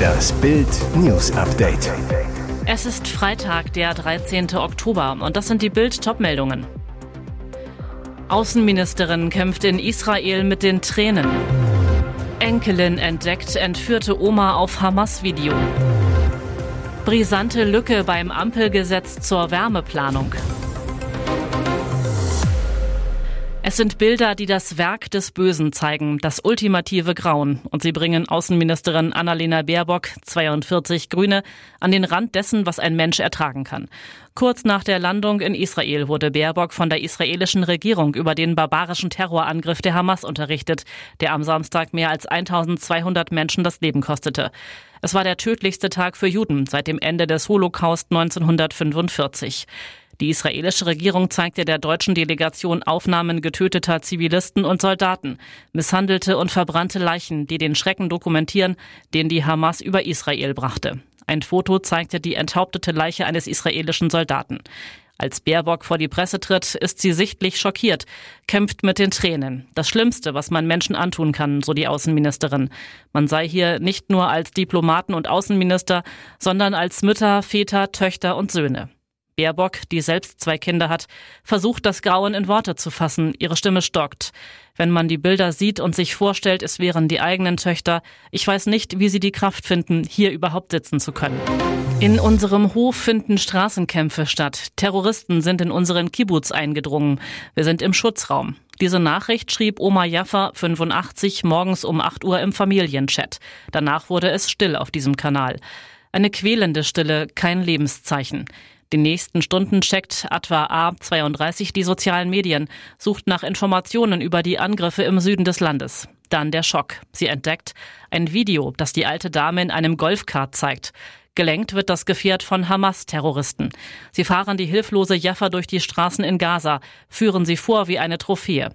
Das Bild News Update. Es ist Freitag, der 13. Oktober und das sind die Bild Topmeldungen. Außenministerin kämpft in Israel mit den Tränen. Enkelin entdeckt entführte Oma auf Hamas-Video. Brisante Lücke beim Ampelgesetz zur Wärmeplanung. Es sind Bilder, die das Werk des Bösen zeigen, das ultimative Grauen. Und sie bringen Außenministerin Annalena Baerbock, 42 Grüne, an den Rand dessen, was ein Mensch ertragen kann. Kurz nach der Landung in Israel wurde Baerbock von der israelischen Regierung über den barbarischen Terrorangriff der Hamas unterrichtet, der am Samstag mehr als 1200 Menschen das Leben kostete. Es war der tödlichste Tag für Juden seit dem Ende des Holocaust 1945. Die israelische Regierung zeigte der deutschen Delegation Aufnahmen getöteter Zivilisten und Soldaten, misshandelte und verbrannte Leichen, die den Schrecken dokumentieren, den die Hamas über Israel brachte. Ein Foto zeigte die enthauptete Leiche eines israelischen Soldaten. Als Baerbock vor die Presse tritt, ist sie sichtlich schockiert, kämpft mit den Tränen. Das Schlimmste, was man Menschen antun kann, so die Außenministerin. Man sei hier nicht nur als Diplomaten und Außenminister, sondern als Mütter, Väter, Töchter und Söhne. Baerbock, die selbst zwei Kinder hat, versucht das Grauen in Worte zu fassen. Ihre Stimme stockt. Wenn man die Bilder sieht und sich vorstellt, es wären die eigenen Töchter, ich weiß nicht, wie sie die Kraft finden, hier überhaupt sitzen zu können. In unserem Hof finden Straßenkämpfe statt. Terroristen sind in unseren Kibbutz eingedrungen. Wir sind im Schutzraum. Diese Nachricht schrieb Oma Jaffa 85 morgens um 8 Uhr im Familienchat. Danach wurde es still auf diesem Kanal. Eine quälende Stille, kein Lebenszeichen. Die nächsten Stunden checkt Atwa A32 die sozialen Medien, sucht nach Informationen über die Angriffe im Süden des Landes. Dann der Schock. Sie entdeckt ein Video, das die alte Dame in einem Golfkart zeigt. Gelenkt wird das Gefährt von Hamas-Terroristen. Sie fahren die hilflose Jaffa durch die Straßen in Gaza, führen sie vor wie eine Trophäe.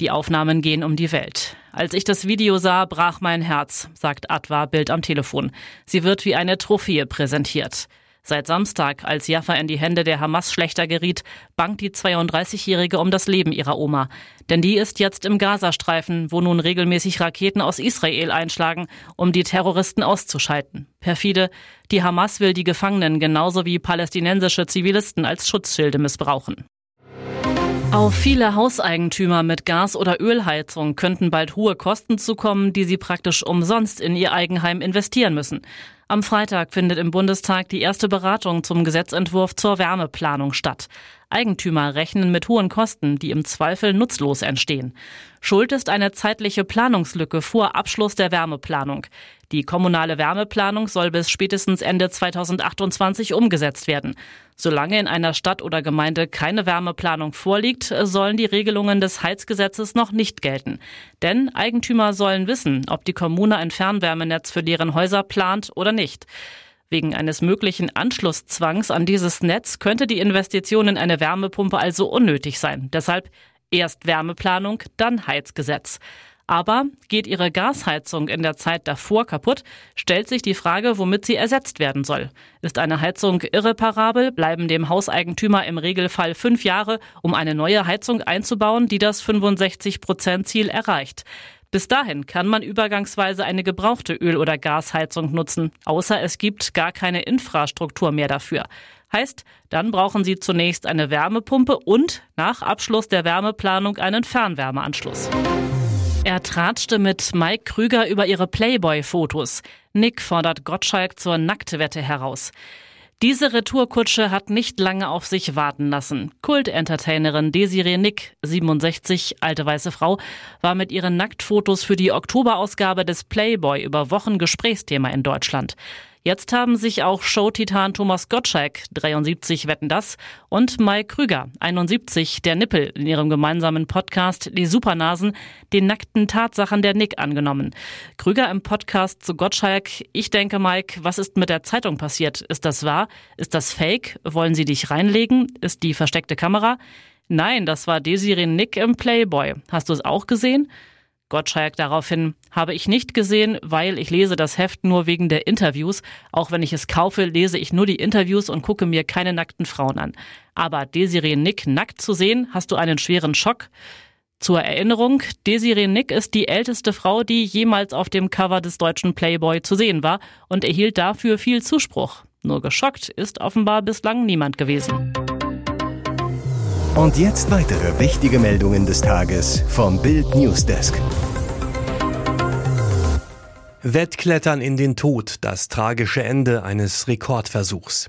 Die Aufnahmen gehen um die Welt. Als ich das Video sah, brach mein Herz, sagt Atwa Bild am Telefon. Sie wird wie eine Trophäe präsentiert. Seit Samstag, als Jaffa in die Hände der Hamas schlechter geriet, bangt die 32-Jährige um das Leben ihrer Oma. Denn die ist jetzt im Gazastreifen, wo nun regelmäßig Raketen aus Israel einschlagen, um die Terroristen auszuschalten. Perfide, die Hamas will die Gefangenen genauso wie palästinensische Zivilisten als Schutzschilde missbrauchen. Auf viele Hauseigentümer mit Gas- oder Ölheizung könnten bald hohe Kosten zukommen, die sie praktisch umsonst in ihr Eigenheim investieren müssen. Am Freitag findet im Bundestag die erste Beratung zum Gesetzentwurf zur Wärmeplanung statt. Eigentümer rechnen mit hohen Kosten, die im Zweifel nutzlos entstehen. Schuld ist eine zeitliche Planungslücke vor Abschluss der Wärmeplanung. Die kommunale Wärmeplanung soll bis spätestens Ende 2028 umgesetzt werden. Solange in einer Stadt oder Gemeinde keine Wärmeplanung vorliegt, sollen die Regelungen des Heizgesetzes noch nicht gelten. Denn Eigentümer sollen wissen, ob die Kommune ein Fernwärmenetz für deren Häuser plant oder nicht. Wegen eines möglichen Anschlusszwangs an dieses Netz könnte die Investition in eine Wärmepumpe also unnötig sein. Deshalb erst Wärmeplanung, dann Heizgesetz. Aber geht Ihre Gasheizung in der Zeit davor kaputt, stellt sich die Frage, womit sie ersetzt werden soll. Ist eine Heizung irreparabel, bleiben dem Hauseigentümer im Regelfall fünf Jahre, um eine neue Heizung einzubauen, die das 65-Prozent-Ziel erreicht. Bis dahin kann man übergangsweise eine gebrauchte Öl- oder Gasheizung nutzen, außer es gibt gar keine Infrastruktur mehr dafür. Heißt, dann brauchen Sie zunächst eine Wärmepumpe und nach Abschluss der Wärmeplanung einen Fernwärmeanschluss. Er tratschte mit Mike Krüger über ihre Playboy-Fotos. Nick fordert Gottschalk zur Nacktwette heraus. Diese Retourkutsche hat nicht lange auf sich warten lassen. Kult-Entertainerin Desiree Nick, 67, alte weiße Frau, war mit ihren Nacktfotos für die Oktoberausgabe des Playboy über Wochen Gesprächsthema in Deutschland. Jetzt haben sich auch Showtitan Thomas Gottschalk, 73 Wetten das, und Mai Krüger, 71, der Nippel, in ihrem gemeinsamen Podcast Die Supernasen, den nackten Tatsachen der Nick angenommen. Krüger im Podcast zu Gottschalk, ich denke, Mike, was ist mit der Zeitung passiert? Ist das wahr? Ist das fake? Wollen sie dich reinlegen? Ist die versteckte Kamera? Nein, das war Desiree Nick im Playboy. Hast du es auch gesehen? Gottschalk daraufhin, habe ich nicht gesehen, weil ich lese das Heft nur wegen der Interviews. Auch wenn ich es kaufe, lese ich nur die Interviews und gucke mir keine nackten Frauen an. Aber Desiree Nick nackt zu sehen, hast du einen schweren Schock? Zur Erinnerung, Desiree Nick ist die älteste Frau, die jemals auf dem Cover des deutschen Playboy zu sehen war und erhielt dafür viel Zuspruch. Nur geschockt ist offenbar bislang niemand gewesen. Und jetzt weitere wichtige Meldungen des Tages vom Bild Newsdesk. Wettklettern in den Tod, das tragische Ende eines Rekordversuchs.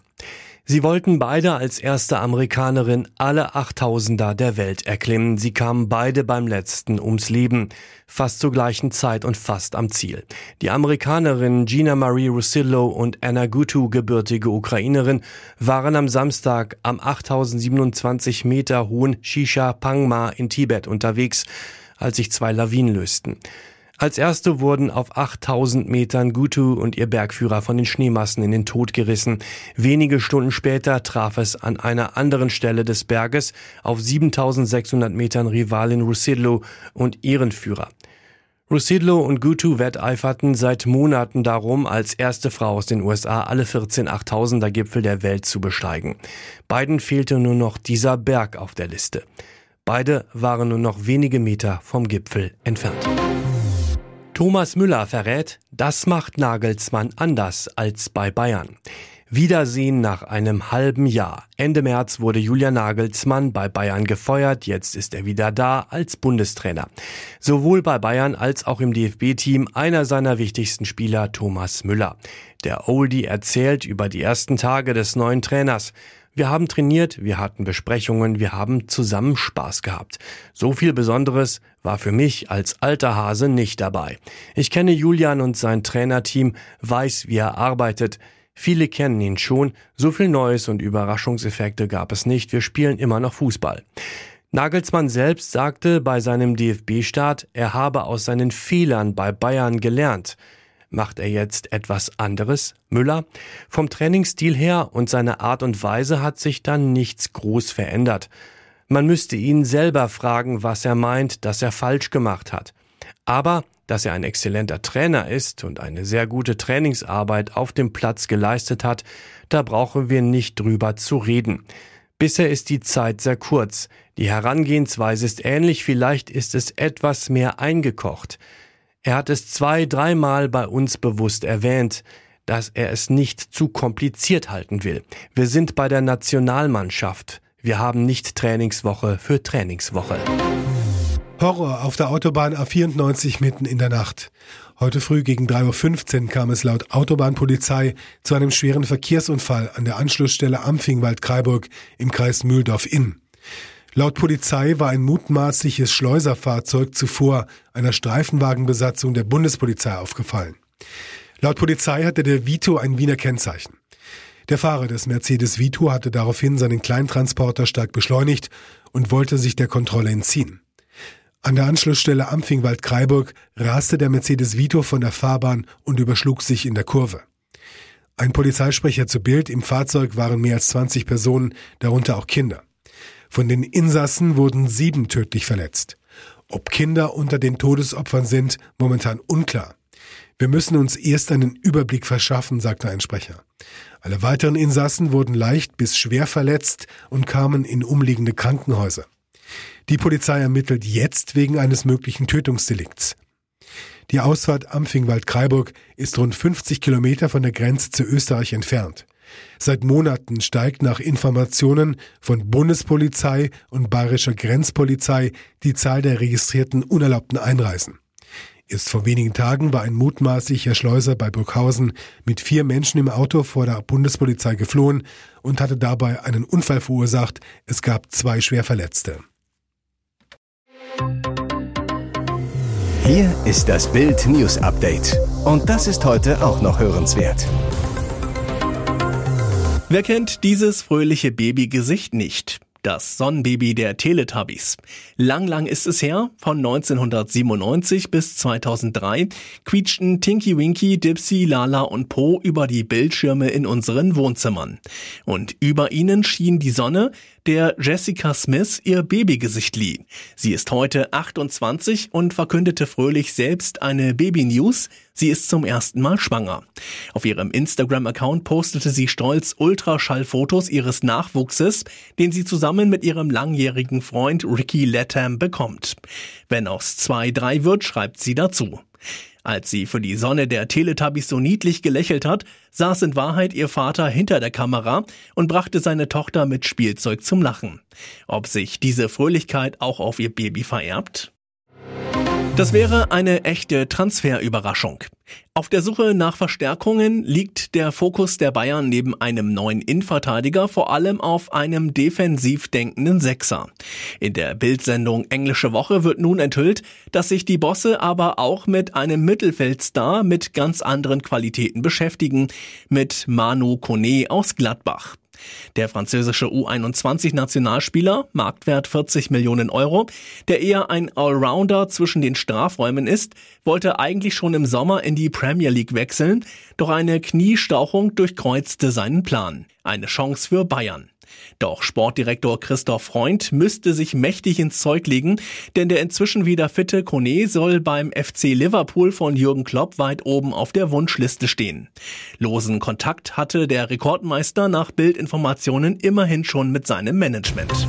Sie wollten beide als erste Amerikanerin alle Achttausender der Welt erklimmen. Sie kamen beide beim letzten ums Leben, fast zur gleichen Zeit und fast am Ziel. Die Amerikanerin Gina Marie Russillo und Anna Gutu, gebürtige Ukrainerin, waren am Samstag am 8027 Meter hohen Shisha Pangma in Tibet unterwegs, als sich zwei Lawinen lösten. Als erste wurden auf 8000 Metern Gutu und ihr Bergführer von den Schneemassen in den Tod gerissen. Wenige Stunden später traf es an einer anderen Stelle des Berges auf 7600 Metern Rivalin Rusidlo und ihren Führer. Rusidlo und Gutu wetteiferten seit Monaten darum, als erste Frau aus den USA alle 14 8000er Gipfel der Welt zu besteigen. Beiden fehlte nur noch dieser Berg auf der Liste. Beide waren nur noch wenige Meter vom Gipfel entfernt. Thomas Müller verrät, das macht Nagelsmann anders als bei Bayern. Wiedersehen nach einem halben Jahr. Ende März wurde Julian Nagelsmann bei Bayern gefeuert, jetzt ist er wieder da als Bundestrainer. Sowohl bei Bayern als auch im DFB-Team einer seiner wichtigsten Spieler Thomas Müller. Der Oldie erzählt über die ersten Tage des neuen Trainers. Wir haben trainiert, wir hatten Besprechungen, wir haben zusammen Spaß gehabt. So viel Besonderes war für mich als alter Hase nicht dabei. Ich kenne Julian und sein Trainerteam, weiß, wie er arbeitet. Viele kennen ihn schon, so viel Neues und Überraschungseffekte gab es nicht, wir spielen immer noch Fußball. Nagelsmann selbst sagte bei seinem DFB-Start, er habe aus seinen Fehlern bei Bayern gelernt. Macht er jetzt etwas anderes? Müller? Vom Trainingsstil her und seiner Art und Weise hat sich dann nichts groß verändert. Man müsste ihn selber fragen, was er meint, dass er falsch gemacht hat. Aber dass er ein exzellenter Trainer ist und eine sehr gute Trainingsarbeit auf dem Platz geleistet hat, da brauchen wir nicht drüber zu reden. Bisher ist die Zeit sehr kurz. Die Herangehensweise ist ähnlich, vielleicht ist es etwas mehr eingekocht. Er hat es zwei, dreimal bei uns bewusst erwähnt, dass er es nicht zu kompliziert halten will. Wir sind bei der Nationalmannschaft. Wir haben nicht Trainingswoche für Trainingswoche. Horror auf der Autobahn A94 mitten in der Nacht. Heute früh gegen 3.15 Uhr kam es laut Autobahnpolizei zu einem schweren Verkehrsunfall an der Anschlussstelle Ampfingwald-Kreiburg im Kreis Mühldorf-Inn. Laut Polizei war ein mutmaßliches Schleuserfahrzeug zuvor einer Streifenwagenbesatzung der Bundespolizei aufgefallen. Laut Polizei hatte der Vito ein Wiener Kennzeichen. Der Fahrer des Mercedes Vito hatte daraufhin seinen Kleintransporter stark beschleunigt und wollte sich der Kontrolle entziehen. An der Anschlussstelle Ampfingwald-Kreiburg raste der Mercedes Vito von der Fahrbahn und überschlug sich in der Kurve. Ein Polizeisprecher zu Bild, im Fahrzeug waren mehr als 20 Personen, darunter auch Kinder. Von den Insassen wurden sieben tödlich verletzt. Ob Kinder unter den Todesopfern sind, momentan unklar. Wir müssen uns erst einen Überblick verschaffen, sagte ein Sprecher. Alle weiteren Insassen wurden leicht bis schwer verletzt und kamen in umliegende Krankenhäuser. Die Polizei ermittelt jetzt wegen eines möglichen Tötungsdelikts. Die Ausfahrt Ampfingwald-Kreiburg ist rund 50 Kilometer von der Grenze zu Österreich entfernt. Seit Monaten steigt nach Informationen von Bundespolizei und bayerischer Grenzpolizei die Zahl der registrierten unerlaubten Einreisen. Erst vor wenigen Tagen war ein mutmaßlicher Schleuser bei Burghausen mit vier Menschen im Auto vor der Bundespolizei geflohen und hatte dabei einen Unfall verursacht. Es gab zwei Schwerverletzte. Hier ist das Bild News Update. Und das ist heute auch noch hörenswert. Wer kennt dieses fröhliche Babygesicht nicht? Das Sonnenbaby der Teletubbies. Lang, lang ist es her, von 1997 bis 2003 quietschten Tinky Winky, Dipsy, Lala und Po über die Bildschirme in unseren Wohnzimmern. Und über ihnen schien die Sonne, der Jessica Smith ihr Babygesicht lieh. Sie ist heute 28 und verkündete fröhlich selbst eine Baby-News. Sie ist zum ersten Mal schwanger. Auf ihrem Instagram-Account postete sie stolz Ultraschallfotos ihres Nachwuchses, den sie zusammen mit ihrem langjährigen Freund Ricky Latham bekommt. Wenn aus zwei drei wird, schreibt sie dazu. Als sie für die Sonne der Teletubbies so niedlich gelächelt hat, saß in Wahrheit ihr Vater hinter der Kamera und brachte seine Tochter mit Spielzeug zum Lachen. Ob sich diese Fröhlichkeit auch auf ihr Baby vererbt? Das wäre eine echte Transferüberraschung. Auf der Suche nach Verstärkungen liegt der Fokus der Bayern neben einem neuen Innenverteidiger vor allem auf einem defensiv denkenden Sechser. In der Bildsendung Englische Woche wird nun enthüllt, dass sich die Bosse aber auch mit einem Mittelfeldstar mit ganz anderen Qualitäten beschäftigen, mit Manu Kone aus Gladbach. Der französische U21-Nationalspieler, Marktwert 40 Millionen Euro, der eher ein Allrounder zwischen den Strafräumen ist, wollte eigentlich schon im Sommer in die Premier League wechseln, doch eine Kniestauchung durchkreuzte seinen Plan. Eine Chance für Bayern. Doch Sportdirektor Christoph Freund müsste sich mächtig ins Zeug legen, denn der inzwischen wieder fitte Kone soll beim FC Liverpool von Jürgen Klopp weit oben auf der Wunschliste stehen. Losen Kontakt hatte der Rekordmeister nach Bildinformationen immerhin schon mit seinem Management.